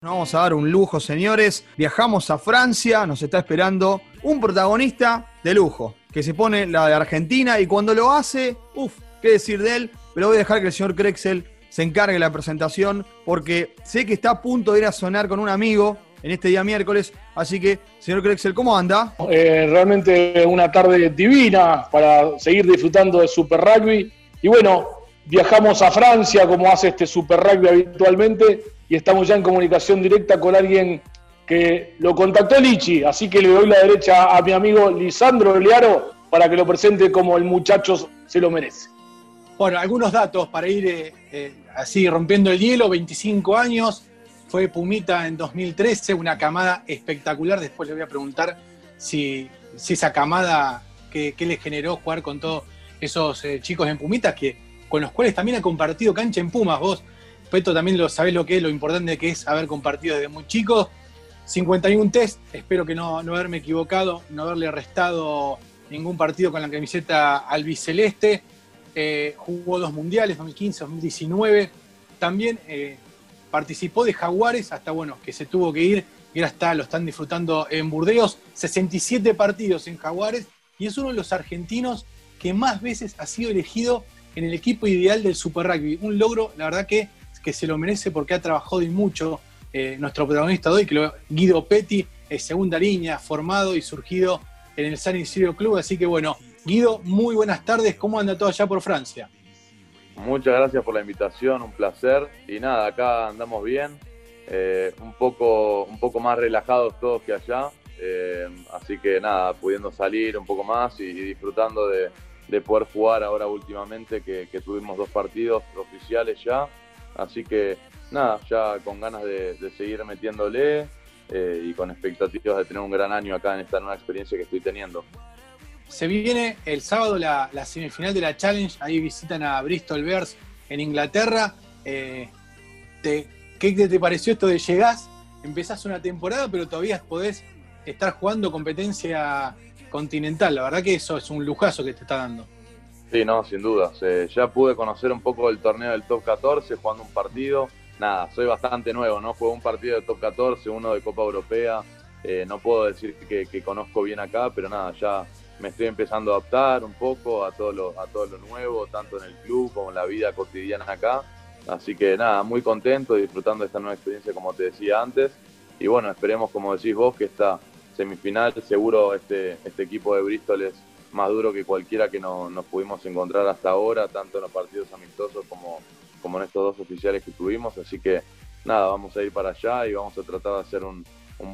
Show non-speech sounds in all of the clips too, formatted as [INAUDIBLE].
Nos vamos a dar un lujo, señores. Viajamos a Francia, nos está esperando un protagonista de lujo, que se pone la de Argentina y cuando lo hace, uff, qué decir de él, pero voy a dejar que el señor Krexel se encargue la presentación porque sé que está a punto de ir a sonar con un amigo en este día miércoles, así que, señor Krexel, ¿cómo anda? Eh, realmente una tarde divina para seguir disfrutando de Super Rugby. Y bueno, viajamos a Francia como hace este Super Rugby habitualmente y estamos ya en comunicación directa con alguien que lo contactó Lichi, así que le doy la derecha a mi amigo Lisandro Learo para que lo presente como el muchacho se lo merece. Bueno, algunos datos para ir eh, eh, así rompiendo el hielo, 25 años, fue Pumita en 2013, una camada espectacular, después le voy a preguntar si, esa camada que, le generó jugar con todos esos eh, chicos en Pumitas, que, con los cuales también ha compartido cancha en Pumas, vos Peto también lo sabés lo que es, lo importante que es haber compartido desde muy chico. 51 test, espero que no, no haberme equivocado, no haberle restado ningún partido con la camiseta albiceleste. Eh, jugó dos mundiales, 2015, 2019. También eh, participó de Jaguares, hasta bueno, que se tuvo que ir y ahora está, lo están disfrutando en Burdeos. 67 partidos en Jaguares y es uno de los argentinos que más veces ha sido elegido en el equipo ideal del Super Rugby. Un logro, la verdad que que se lo merece porque ha trabajado y mucho eh, nuestro protagonista de hoy, que Guido Petti, es segunda línea, formado y surgido en el San Isidro Club. Así que bueno, Guido, muy buenas tardes. ¿Cómo anda todo allá por Francia? Muchas gracias por la invitación, un placer. Y nada, acá andamos bien, eh, un, poco, un poco más relajados todos que allá. Eh, así que nada, pudiendo salir un poco más y, disfrutando de, poder jugar ahora últimamente, que tuvimos dos partidos oficiales ya. Así que nada, ya con ganas de, seguir metiéndole eh, y con expectativas de tener un gran año acá en esta nueva experiencia que estoy teniendo. Se viene el sábado la, semifinal de la Challenge, ahí visitan a Bristol Bears en Inglaterra. Eh, ¿Qué te, pareció esto de llegás? Empezás una temporada, pero todavía podés estar jugando competencia continental. La verdad que eso es un lujazo que te está dando. Sí, no, sin duda. ya pude conocer un poco el torneo del Top 14 jugando un partido. Nada, soy bastante nuevo, ¿no? Jugué un partido de Top 14, uno de Copa Europea. Eh, no puedo decir que, conozco bien acá, pero nada, ya me estoy empezando a adaptar un poco a todo, lo, a todo lo nuevo, tanto en el club como en la vida cotidiana acá. Así que nada, muy contento, disfrutando de esta nueva experiencia como te decía antes. Y bueno, esperemos, como decís vos, que esta semifinal, seguro este, este equipo de Bristol es más duro que cualquiera que no, nos pudimos encontrar hasta ahora, tanto en los partidos amistosos como, en estos dos oficiales que tuvimos. Así que nada, vamos a ir para allá y vamos a tratar de hacer un,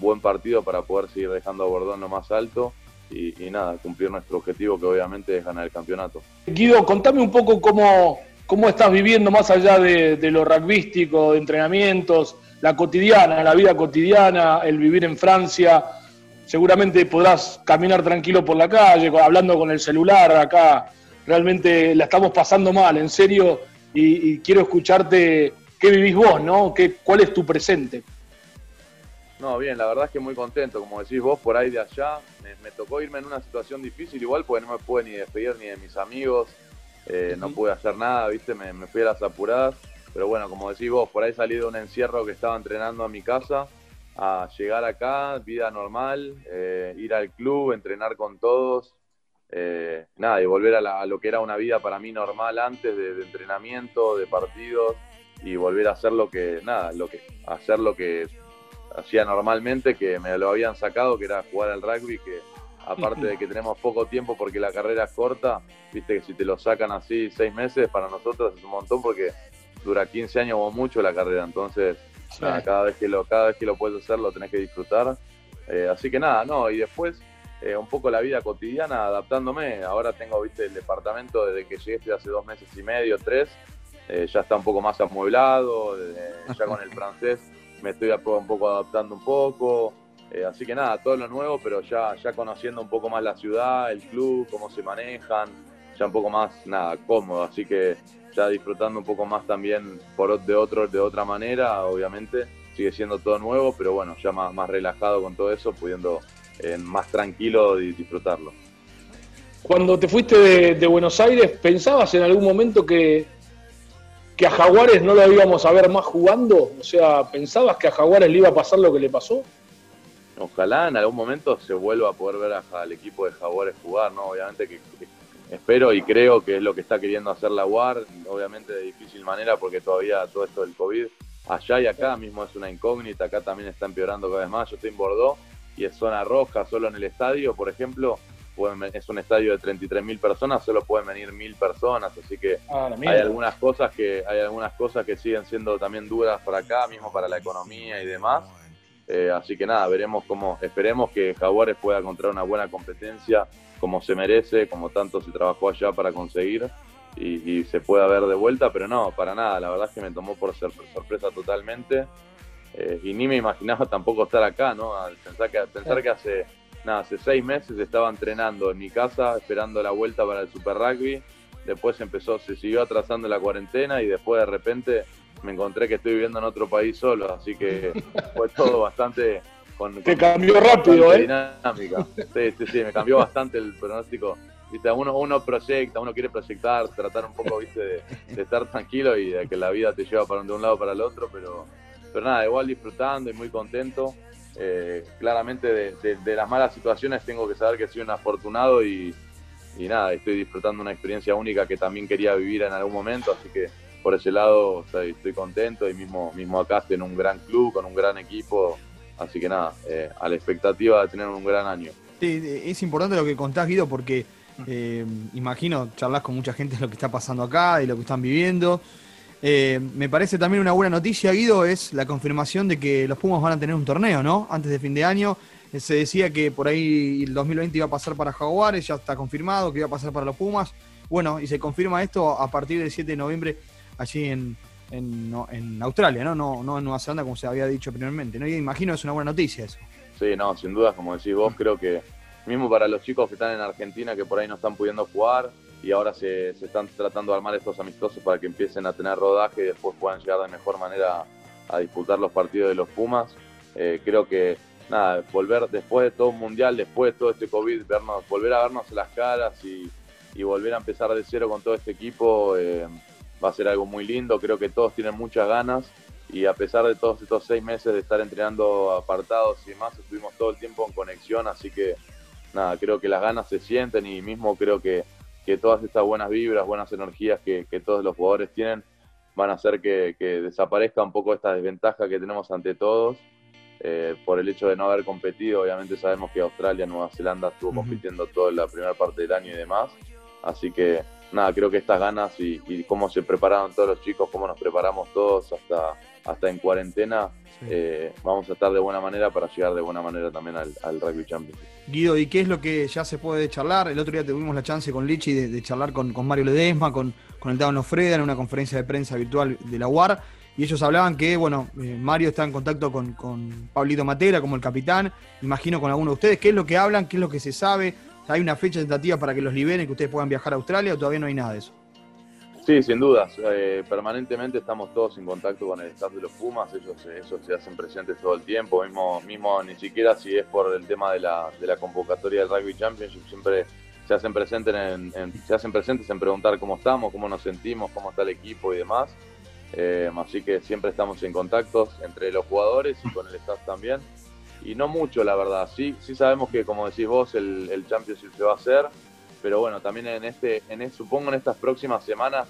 buen partido para poder seguir dejando a Bordón lo más alto y, nada, cumplir nuestro objetivo que obviamente es ganar el campeonato. Guido, contame un poco cómo, cómo estás viviendo más allá de, de lo rugbyístico, de entrenamientos, la cotidiana, la vida cotidiana, el vivir en Francia seguramente podrás caminar tranquilo por la calle, hablando con el celular acá. Realmente la estamos pasando mal, en serio, y, quiero escucharte qué vivís vos, ¿no? ¿Qué, ¿Cuál es tu presente? No, bien, la verdad es que muy contento, como decís vos, por ahí de allá. Me, tocó irme en una situación difícil igual, porque no me pude ni despedir ni de mis amigos, eh, no pude hacer nada, ¿viste? Me, me fui a las apuradas. Pero bueno, como decís vos, por ahí salí de un encierro que estaba entrenando a mi casa a llegar acá, vida normal, eh, ir al club, entrenar con todos, eh, nada, y volver a, lo que era una vida para mí normal antes de, entrenamiento, de partidos, y volver a hacer lo que, nada, lo que, hacer lo que hacía normalmente, que me lo habían sacado, que era jugar al rugby, que aparte de que tenemos poco tiempo porque la carrera es corta, viste que si te lo sacan así seis meses, para nosotros es un montón porque dura 15 años o mucho la carrera, entonces cada, vez que lo, cada vez que lo puedes hacer lo tenés que disfrutar. Eh, así que nada, no, y después eh, un poco la vida cotidiana adaptándome. Ahora tengo, viste, el departamento desde que llegué hace dos meses y medio, tres. Eh, ya está un poco más amueblado, ya con el [LAUGHS] francés me estoy un poco adaptando un poco. así que nada, todo lo nuevo, pero ya, ya conociendo un poco más la ciudad, el club, cómo se manejan, ya un poco más, nada, cómodo. Así que ya disfrutando un poco más también por, de, otro, de otra manera, obviamente. Sigue siendo todo nuevo, pero bueno, ya más, más relajado con todo eso, pudiendo eh, más tranquilo disfrutarlo. Cuando te fuiste de, Buenos Aires, ¿pensabas en algún momento que, que a Jaguares no lo íbamos a ver más jugando? O sea, ¿pensabas que a Jaguares le iba a pasar lo que le pasó? Ojalá en algún momento se vuelva a poder ver al equipo de Jaguares jugar, ¿no? Obviamente que, espero y creo que es lo que está queriendo hacer la UAR, obviamente de difícil manera porque todavía todo esto del COVID, allá y acá mismo es una incógnita, acá también está empeorando cada vez más, yo estoy en Bordeaux y es zona roja, solo en el estadio, por ejemplo, es un estadio de 33.000 personas, solo pueden venir 1.000 personas, así que ah, hay algunas cosas que hay algunas cosas que siguen siendo también duras para acá, mismo para la economía y demás. Eh, así que nada, veremos cómo, esperemos que Jaguares pueda encontrar una buena competencia como se merece, como tanto se trabajó allá para conseguir y, se pueda ver de vuelta, pero no, para nada, la verdad es que me tomó por sorpresa totalmente eh, y ni me imaginaba [LAUGHS] tampoco estar acá, ¿no? pensar que, pensar que hace nada, hace seis meses estaba entrenando en mi casa, esperando la vuelta para el Super Rugby. Después empezó, se siguió atrasando la cuarentena y después de repente me encontré que estoy viviendo en otro país solo, así que [LAUGHS] fue todo bastante con, Te cambió rápido, ¿eh? Dinámica. Sí, sí, sí, me cambió bastante el pronóstico. Viste, uno, uno proyecta, uno quiere proyectar, tratar un poco, viste, de, estar tranquilo y de que la vida te lleva para de un lado para el otro, pero, pero nada, igual disfrutando y muy contento. Eh, claramente de, las malas situaciones tengo que saber que soy un afortunado y, nada, estoy disfrutando una experiencia única que también quería vivir en algún momento, así que por ese lado estoy, contento y mismo, mismo acá estoy en un gran club, con un gran equipo, así que nada, eh, a la expectativa de tener un gran año. Sí, es importante lo que contás, Guido, porque eh, imagino charlas con mucha gente de lo que está pasando acá y lo que están viviendo. Eh, me parece también una buena noticia, Guido, es la confirmación de que los Pumas van a tener un torneo, ¿no? Antes de fin de año. Eh, se decía que por ahí el 2020 iba a pasar para Jaguares, ya está confirmado que iba a pasar para los Pumas. Bueno, y se confirma esto a partir del 7 de noviembre allí en, en, Australia, ¿no? ¿no? No en Nueva Zelanda, como se había dicho primermente. ¿no? Y imagino es una buena noticia eso. Sí, no, sin duda, como decís vos, creo que mismo para los chicos que están en Argentina, que por ahí no están pudiendo jugar, y ahora se, están tratando de armar estos amistosos para que empiecen a tener rodaje y después puedan llegar de mejor manera a, disputar los partidos de los Pumas. Eh, creo que nada, volver después de todo un mundial, después de todo este COVID, vernos, volver a vernos las caras y, volver a empezar de cero con todo este equipo eh, va a ser algo muy lindo. Creo que todos tienen muchas ganas y a pesar de todos estos seis meses de estar entrenando apartados y demás, estuvimos todo el tiempo en conexión, así que nada, creo que las ganas se sienten y mismo creo que que todas estas buenas vibras, buenas energías que, todos los jugadores tienen van a hacer que, desaparezca un poco esta desventaja que tenemos ante todos eh, por el hecho de no haber competido. Obviamente sabemos que Australia, Nueva Zelanda estuvo compitiendo toda la primera parte del año y demás. Así que nada, creo que estas ganas y, cómo se prepararon todos los chicos, cómo nos preparamos todos hasta, hasta en cuarentena, eh, vamos a estar de buena manera para llegar de buena manera también al, Rugby Championship. Guido, ¿y qué es lo que ya se puede charlar? El otro día tuvimos la chance con Lichi de, charlar con, Mario Ledesma, con, con el Tano Freda en una conferencia de prensa virtual de la UAR. Y ellos hablaban que, bueno, eh, Mario está en contacto con, con Pablito Matera como el capitán, imagino con alguno de ustedes. ¿Qué es lo que hablan? ¿Qué es lo que se sabe? ¿Hay una fecha tentativa para que los liberen, que ustedes puedan viajar a Australia o todavía no hay nada de eso? Sí, sin dudas. Eh, permanentemente estamos todos en contacto con el staff de los Pumas. Ellos, se hacen presentes todo el tiempo. Mismo, mismo ni siquiera si es por el tema de la, de la convocatoria del Rugby Championship, siempre se hacen, presentes en, se hacen presentes en preguntar cómo estamos, cómo nos sentimos, cómo está el equipo y demás. Eh, así que siempre estamos en contacto entre los jugadores y con el staff también. Y no mucho, la verdad. Sí, sí sabemos que, como decís vos, el, el Championship se va a hacer pero bueno, también en este, en supongo en estas próximas semanas,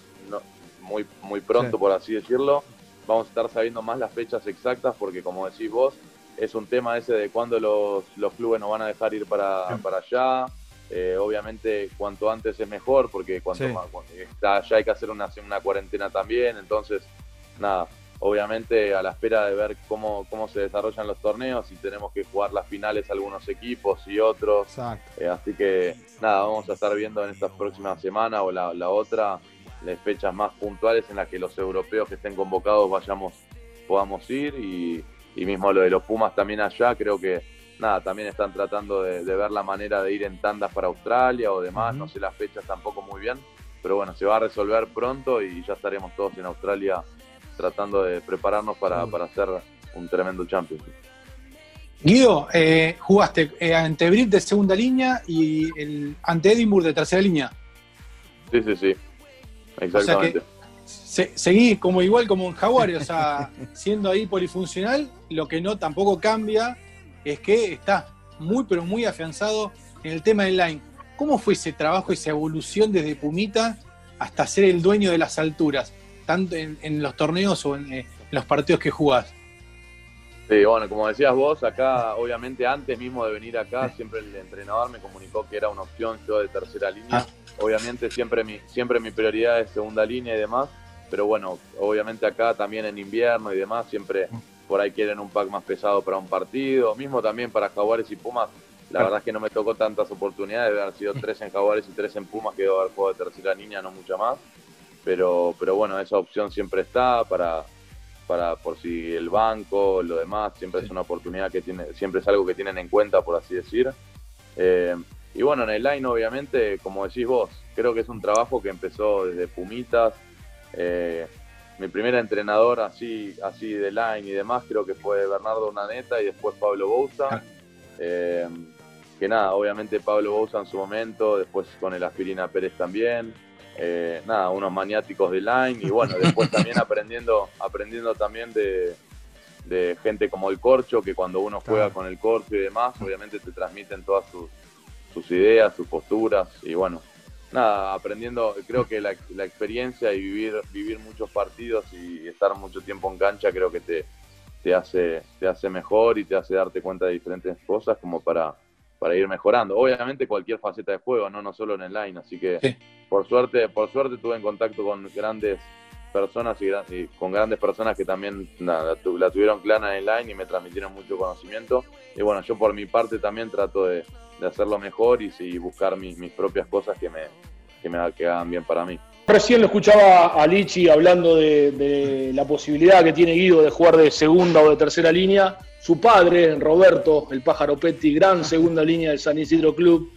muy, muy pronto por así decirlo, vamos a estar sabiendo más las fechas exactas porque como decís vos, es un tema ese de cuándo los, los clubes nos van a dejar ir para, para allá. Eh, obviamente cuanto antes es mejor porque cuanto más, está, ya hay que hacer una, una cuarentena también, entonces nada, obviamente a la espera de ver cómo, cómo se desarrollan los torneos y tenemos que jugar las finales algunos equipos y otros. Eh, así que nada, vamos a estar viendo en esta próxima semana o la, otra las fechas más puntuales en las que los europeos que estén convocados vayamos, podamos ir y, mismo lo de los Pumas también allá, creo que nada, también están tratando de, ver la manera de ir en tandas para Australia o demás, no sé las fechas tampoco muy bien, pero bueno, se va a resolver pronto y ya estaremos todos en Australia tratando de prepararnos para, para hacer un tremendo champion. Guido, eh, jugaste eh, ante Brit de segunda línea y el, ante Edinburgh de tercera línea. Sí, sí, sí. Exactamente. seguís como igual como en Jaguares, o sea, [LAUGHS] siendo ahí polifuncional, lo que no tampoco cambia es que está muy, pero muy afianzado en el tema del line. ¿Cómo fue ese trabajo, esa evolución desde Pumita hasta ser el dueño de las alturas, tanto en, los torneos o eh, en, los partidos que jugás? Sí, bueno, como decías vos, acá, obviamente, antes mismo de venir acá, siempre el entrenador me comunicó que era una opción yo de tercera línea. Ah. Obviamente, siempre mi, siempre mi prioridad es segunda línea y demás, pero bueno, obviamente acá también en invierno y demás, siempre por ahí quieren un pack más pesado para un partido, mismo también para Jaguares y Pumas. La verdad es que no me tocó tantas oportunidades, debe haber sido tres en Jaguares y tres en Pumas, que debo haber jugado de tercera línea, no mucha más. Pero, pero bueno, esa opción siempre está para, para por si el banco, lo demás, siempre es una oportunidad que tiene, siempre es algo que tienen en cuenta, por así decir. Eh, y bueno, en el line, obviamente, como decís vos, creo que es un trabajo que empezó desde Pumitas. Eh, mi primer entrenador así, así de line y demás, creo que fue Bernardo Naneta y después Pablo Bouza. Ah. Eh, que nada, obviamente Pablo Bouza en su momento, después con el Aspirina Pérez también. Eh, nada, unos maniáticos de line y bueno, después también [LAUGHS] aprendiendo, aprendiendo también de, gente como el Corcho, que cuando uno juega con el Corcho y demás, obviamente te transmiten todas sus, sus ideas, sus posturas y bueno, nada, aprendiendo, creo que la, experiencia y vivir, vivir muchos partidos y estar mucho tiempo en cancha creo que te, te, hace, te hace mejor y te hace darte cuenta de diferentes cosas como para, para ir mejorando. Obviamente cualquier faceta de juego, no, no solo en el line, así que por suerte, por suerte tuve en contacto con grandes personas y, con grandes personas que también la, tuvieron clara en el line y me transmitieron mucho conocimiento. Y bueno, yo por mi parte también trato de, de hacerlo mejor y, buscar mis, mis, propias cosas que me, que me que hagan bien para mí. Recién lo escuchaba a Lichi hablando de, la posibilidad que tiene Guido de jugar de segunda o de tercera línea. Su padre, Roberto, el pájaro Petty, gran segunda línea del San Isidro Club,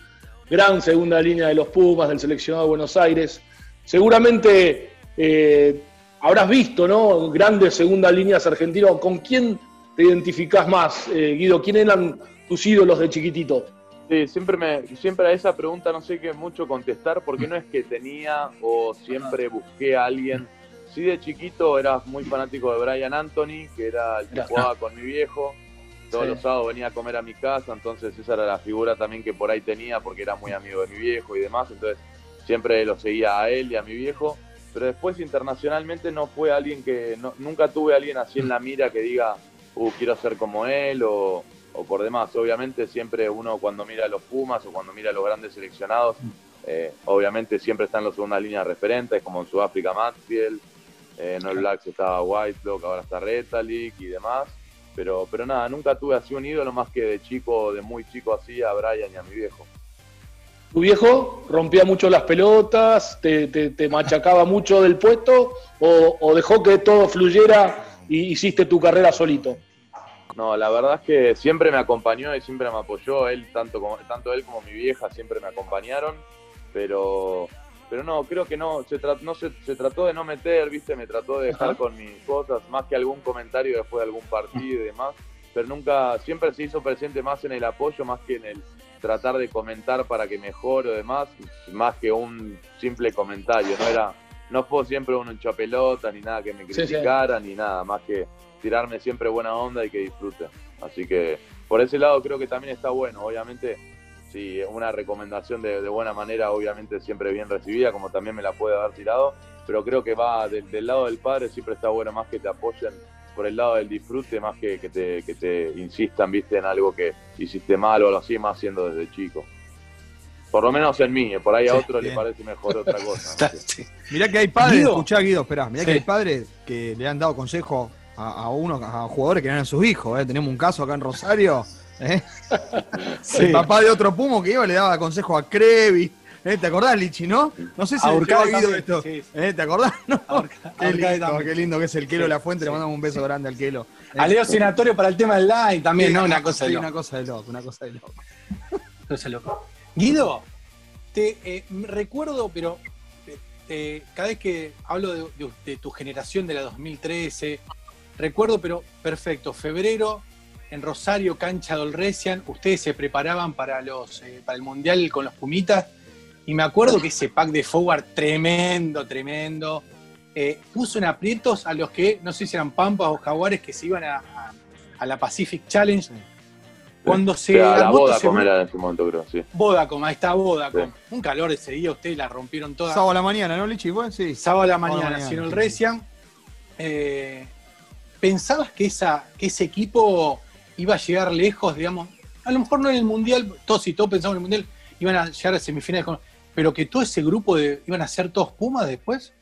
gran segunda línea de los Pumas, del seleccionado de Buenos Aires. Seguramente eh, habrás visto, ¿no? Grandes segundas líneas argentinos. ¿Con quién te identificás más, eh, Guido? ¿Quién eran tus ídolos de chiquitito? Sí, siempre, me, siempre a esa pregunta no sé qué mucho contestar porque no es que tenía o siempre busqué a alguien. Sí, de chiquito era muy fanático de Brian Anthony, que era el que jugaba con mi viejo. Todos los sábados venía a comer a mi casa, entonces esa era la figura también que por ahí tenía porque era muy amigo de mi viejo y demás. Entonces siempre lo seguía a él y a mi viejo. Pero después internacionalmente no fue alguien que, nunca tuve a alguien así en la mira que diga, uh, quiero ser como él o o por demás. Obviamente siempre uno cuando mira a los Pumas o cuando mira a los grandes seleccionados, eh, obviamente siempre están los segunda línea referentes, como en Sudáfrica Maxfield, en el Blacks estaba Whitlock, ahora está Retalik y demás. Pero, pero nada, nunca tuve así un ídolo más que de chico, de muy chico así, a Brian y a mi viejo. ¿Tu viejo rompía mucho las pelotas, te, te, machacaba mucho del puesto o, o dejó que todo fluyera y hiciste tu carrera solito? No, la verdad es que siempre me acompañó y siempre me apoyó. Él, tanto, como, tanto él como mi vieja, siempre me acompañaron. Pero, pero no, creo que no. Se, no se, trató de no meter, ¿viste? Me trató de dejar con mis cosas, más que algún comentario después de algún partido y demás. Pero nunca, siempre se hizo presente más en el apoyo, más que en el tratar de comentar para que mejore o demás, más que un simple comentario. No era, no fue siempre un hinchapelota ni nada que me criticara, ni nada, más que tirarme siempre buena onda y que disfrute. Así que por ese lado creo que también está bueno. Obviamente, sí, una recomendación de, buena manera, obviamente siempre bien recibida, como también me la puede haber tirado, pero creo que va del lado del padre, siempre está bueno más que te apoyen por el lado del disfrute, más que, que, te, que te insistan, viste, en algo que hiciste mal o algo así, más siendo desde chico. Por lo menos en mí, por ahí a otro le parece mejor otra cosa. [LAUGHS] Mirá que hay padres, escuchá Guido, esperá, mirá que hay padres que le han dado consejo a, unos a jugadores que eran sus hijos. ¿eh? Tenemos un caso acá en Rosario. ¿Eh? El papá de otro Pumo que iba le daba consejo a Crevi. ¿eh? ¿Te acordás, Lichi, no? No sé si te ha oído esto. ¿Eh? ¿Te acordás? qué, lindo, qué, lindo, que es el Kelo de la Fuente. Le mandamos un beso grande al Kelo. A Leo Senatorio para el tema del live también, ¿no? Una cosa de loco. Una cosa de loco, una cosa de loco. cosa loco. Guido, te eh, recuerdo, pero cada vez que hablo de, de, tu generación de la 2013, recuerdo, pero perfecto, febrero en Rosario, cancha Dolresian, ustedes se preparaban para, los, eh, para el Mundial con los Pumitas, y me acuerdo que ese pack de forward tremendo, tremendo, eh, puso en aprietos a los que, no sé si eran Pampas o Jaguares, que se iban a, la Pacific Challenge. Cuando se la Vodacom era en ese momento, creo, sí. Vodacom, ahí está Vodacom. Un calor ese día, ustedes la rompieron toda. Sábado a la mañana, ¿no, Lichi? sí. Sábado a la mañana, sino el Recian. Eh, ¿Pensabas que, esa, que ese equipo iba a llegar lejos, digamos? A lo mejor no en el Mundial, todos y todos pensamos en el Mundial, iban a llegar a semifinales, pero que todo ese grupo de, iban a ser todos Pumas después.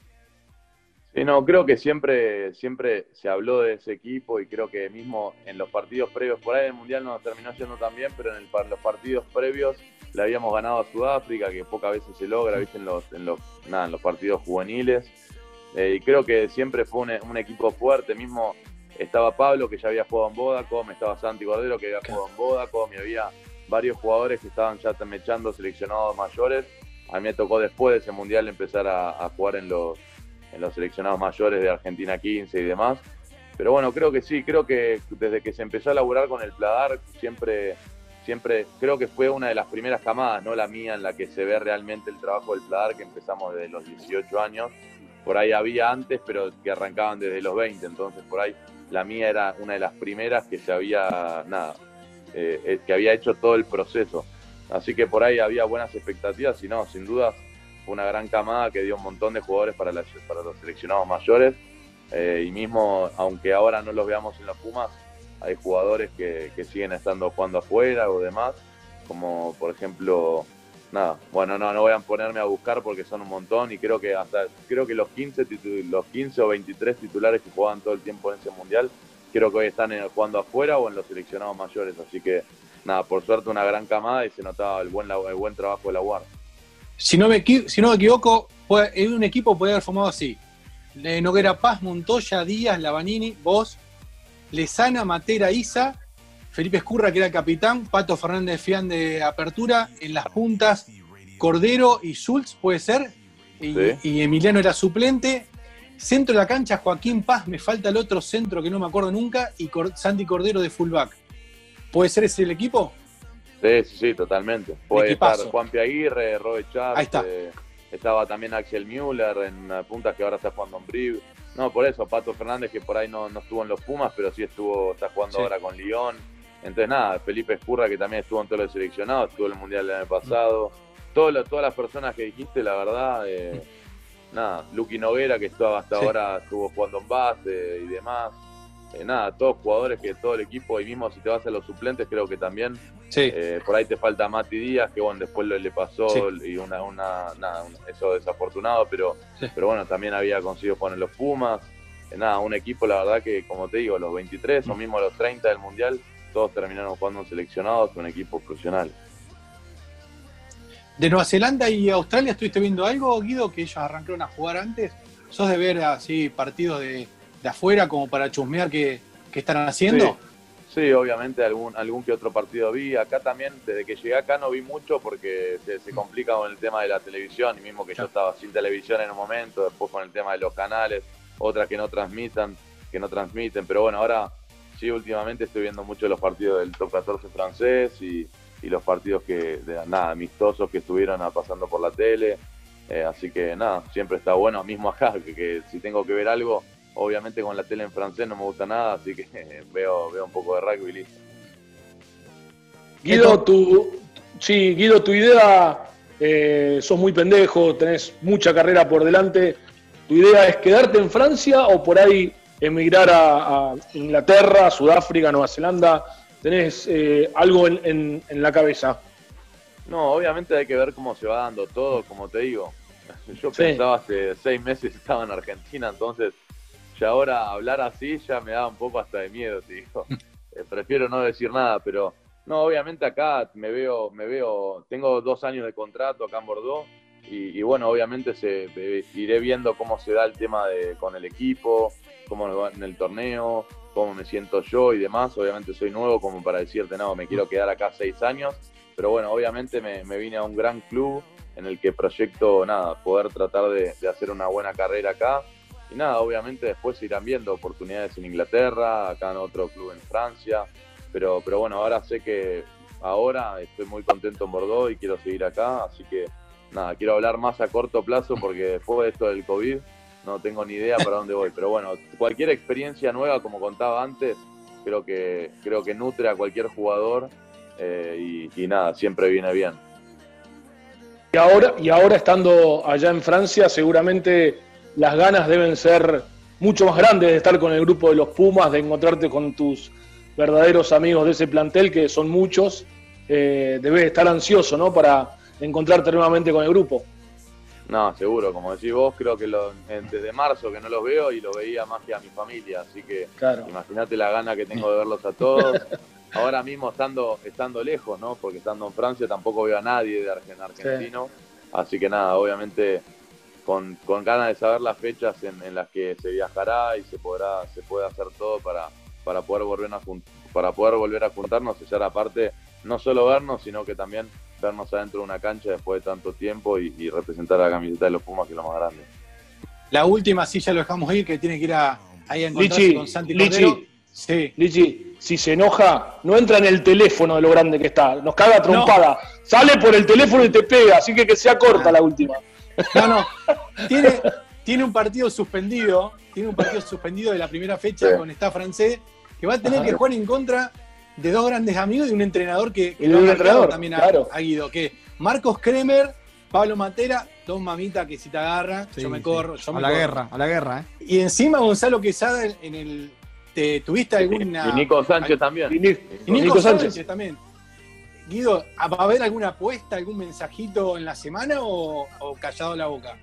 Sí, no, creo que siempre, siempre se habló de ese equipo y creo que mismo en los partidos previos, por ahí el Mundial no terminó yendo tan bien, pero en los partidos previos le habíamos ganado a Sudáfrica, que pocas veces se logra, ¿viste? En los, en los, nada, en los partidos juveniles. Eh, y creo que siempre fue un, equipo fuerte, mismo estaba Pablo, que ya había jugado en Vodacom, estaba Santi Cordero, que había jugado en Vodacom, y había varios jugadores que estaban ya mechando seleccionados mayores. A mí me tocó después de ese Mundial empezar a jugar en los en los seleccionados mayores de Argentina 15 y demás. Pero bueno, creo que sí, creo que desde que se empezó a laburar con el Pladar, siempre, siempre creo que fue una de las primeras camadas, no la mía, en la que se ve realmente el trabajo del Pladar, que empezamos desde los 18 años. Por ahí había antes, pero que arrancaban desde los 20, entonces por ahí la mía era una de las primeras que se había, nada, eh, eh, que había hecho todo el proceso. Así que por ahí había buenas expectativas y no, sin dudas fue una gran camada que dio un montón de jugadores para, para los seleccionados mayores. Eh, y mismo, aunque ahora no los veamos en los Pumas, hay jugadores que, siguen estando jugando afuera o demás, como por ejemplo, nada, bueno, no, no voy a ponerme a buscar porque son un montón y creo que hasta, creo que los 15, los 15 o 23 titulares que jugaban todo el tiempo en ese mundial, creo que hoy están jugando afuera o en los seleccionados mayores, así que nada, por suerte una gran camada y se notaba el buen, el buen trabajo de la Guardia. Si no me, si no me equivoco, en un equipo puede haber formado así. Noguera Paz, Montoya, Díaz, Lavanini, vos, Lezana, Matera, Isa, Felipe Escurra, que era el capitán, Pato Fernández Fian de apertura, en las puntas, Cordero y Schultz, puede ser, y, Emiliano era suplente. Centro de la cancha, Joaquín Paz, me falta el otro centro que no me acuerdo nunca, y Santi Cordero de fullback. ¿Puede ser ese el equipo? Sí, sí, sí, totalmente. Puede estar Juan Piaguirre, Robert Chávez. Eh, estaba también Axel Müller en puntas que ahora está jugando en Brive. No, por eso, Pato Fernández que por ahí no, no estuvo en los Pumas, pero sí estuvo, está jugando ahora con Lyon. Entonces nada, Felipe Escurra que también estuvo en todos los seleccionados, estuvo en el Mundial del año pasado. todas las personas que dijiste, la verdad, eh, nada, Lucky Noguera que estaba hasta ahora estuvo jugando en base y demás. Eh, nada, todos jugadores que todo el equipo, y mismo si te vas a los suplentes, creo que también eh, por ahí te falta Mati Díaz, que bueno, después le pasó y una, una, nada, eso desafortunado, pero, pero bueno, también había conseguido poner los Pumas. Eh, nada, un equipo, la verdad que, como te digo, los 23 o mm. mismo los 30 del Mundial, todos terminaron jugando seleccionados, un equipo profesional. ¿De Nueva Zelanda y Australia estuviste viendo algo, Guido, que ellos arrancaron a jugar antes? ¿Sos de ver así partidos de, de afuera como para chusmear qué, están haciendo? Sí. obviamente algún, algún que otro partido vi. Acá también, desde que llegué acá no vi mucho porque se, complica con el tema de la televisión y mismo que yo estaba sin televisión en un momento, después con el tema de los canales, otras que no transmitan, que no transmiten, pero bueno, ahora sí últimamente estoy viendo mucho los partidos del top 14 francés y, los partidos que, de, nada, amistosos que estuvieron pasando por la tele. Eh, así que nada, siempre está bueno, mismo acá, que si tengo que ver algo, Obviamente con la tele en francés no me gusta nada, así que [LAUGHS] veo, veo un poco de rugby y listo. Guido, tu, sí, Guido, tu idea, eh, sos muy pendejo, tenés mucha carrera por delante. ¿Tu idea es quedarte en Francia o por ahí emigrar a, Inglaterra, Sudáfrica, Nueva Zelanda? ¿Tenés eh, algo en, la cabeza? No, obviamente hay que ver cómo se va dando todo, como te digo. [LAUGHS] Yo pensaba hace seis meses estaba en Argentina, entonces y ahora hablar así ya me da un poco hasta de miedo, te digo. [LAUGHS] Eh, prefiero no decir nada, pero no, obviamente acá me veo, me veo, tengo dos años de contrato acá en Bordeaux y, bueno, obviamente se, iré viendo cómo se da el tema de, con el equipo, cómo va en el torneo, cómo me siento yo y demás. Obviamente soy nuevo como para decirte, no, me quiero quedar acá seis años, pero bueno, obviamente me, vine a un gran club en el que proyecto, nada, poder tratar de hacer una buena carrera acá. Y nada, obviamente después irán viendo oportunidades en Inglaterra, acá en otro club en Francia, pero, pero bueno, ahora sé que ahora estoy muy contento en Bordeaux y quiero seguir acá, así que nada, quiero hablar más a corto plazo porque después de esto del COVID, no tengo ni idea para dónde voy. Pero bueno, cualquier experiencia nueva, como contaba antes, creo que, creo que nutre a cualquier jugador eh, y, nada, siempre viene bien. Y ahora, y ahora estando allá en Francia, seguramente las ganas deben ser mucho más grandes de estar con el grupo de los Pumas, de encontrarte con tus verdaderos amigos de ese plantel, que son muchos. Eh, debes estar ansioso, ¿no? Para encontrarte nuevamente con el grupo. No, seguro, como decís vos, creo que lo, desde marzo que no los veo y lo veía más que a mi familia, así que imagínate la gana que tengo de verlos a todos. [LAUGHS] Ahora mismo estando, estando lejos, ¿no? Porque estando en Francia tampoco veo a nadie de argentino, así que nada, obviamente con, con ganas de saber las fechas en, las que se viajará y se podrá, se puede hacer todo para, para poder volver a para poder volver a juntarnos y ya aparte no solo vernos, sino que también vernos adentro de una cancha después de tanto tiempo y, representar a la camiseta de los Pumas, que es lo más grande. La última, sí, ya lo dejamos ir, que tiene que ir a, ahí a encontrarse con Santi Lichi, Sí. Lichi, si se enoja, no entra en el teléfono de lo grande que está, nos caga trompada, sale por el teléfono y te pega, así que que sea corta la última. No, no, tiene, tiene un partido suspendido, tiene un partido suspendido de la primera fecha con esta francés, que va a tener que jugar en contra de dos grandes amigos y un entrenador que, que un entrenador, también ha, Guido, que Marcos Kremer, Pablo Matera, dos mamitas que si te agarra, yo me corro. Yo a la guerra, a la guerra, ¿eh? Y encima Gonzalo Quesada en el. Te, ¿Tuviste alguna. Y Nico Sánchez también. Y, Nico, Sánchez. también. Guido, ¿va a haber alguna apuesta, algún mensajito en la semana o callado la boca?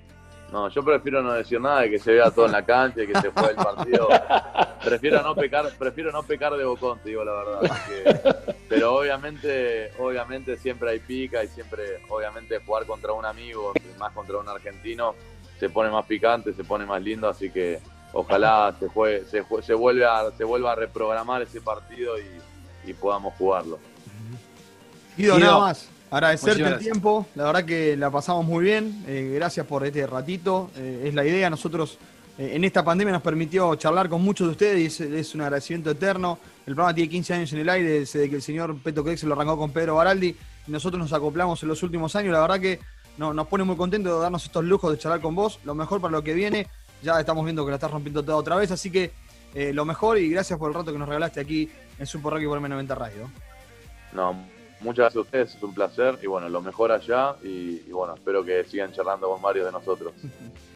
No, yo prefiero no decir nada de que se vea todo en la cancha y que se juegue el partido. [LAUGHS] prefiero no pecar, prefiero no pecar de bocón, te digo la verdad. pero obviamente, obviamente siempre hay pica y siempre, obviamente, jugar contra un amigo, más contra un argentino, se pone más picante, se pone más lindo, así que ojalá se juegue, se, se vuelva a, se vuelva a reprogramar ese partido y, podamos jugarlo. Guido, nada más. Agradecerte el tiempo, la verdad que la pasamos muy bien, eh, gracias por este ratito, eh, es la idea, nosotros en esta pandemia nos permitió charlar con muchos de ustedes y es, un agradecimiento eterno, el programa tiene 15 años en el aire desde que el señor Peto se lo arrancó con Pedro Baraldi. Y nosotros nos acoplamos en los últimos años, la verdad que nos pone muy contentos de darnos estos lujos de charlar con vos, lo mejor para lo que viene, ya estamos viendo que la estás rompiendo toda otra vez, así que lo mejor y gracias por el rato que nos regalaste aquí en Super Rocky por M90 Radio. No, muchas gracias a ustedes, es un placer. Y bueno, lo mejor allá. Y, y bueno, espero que sigan charlando con varios de nosotros. [LAUGHS]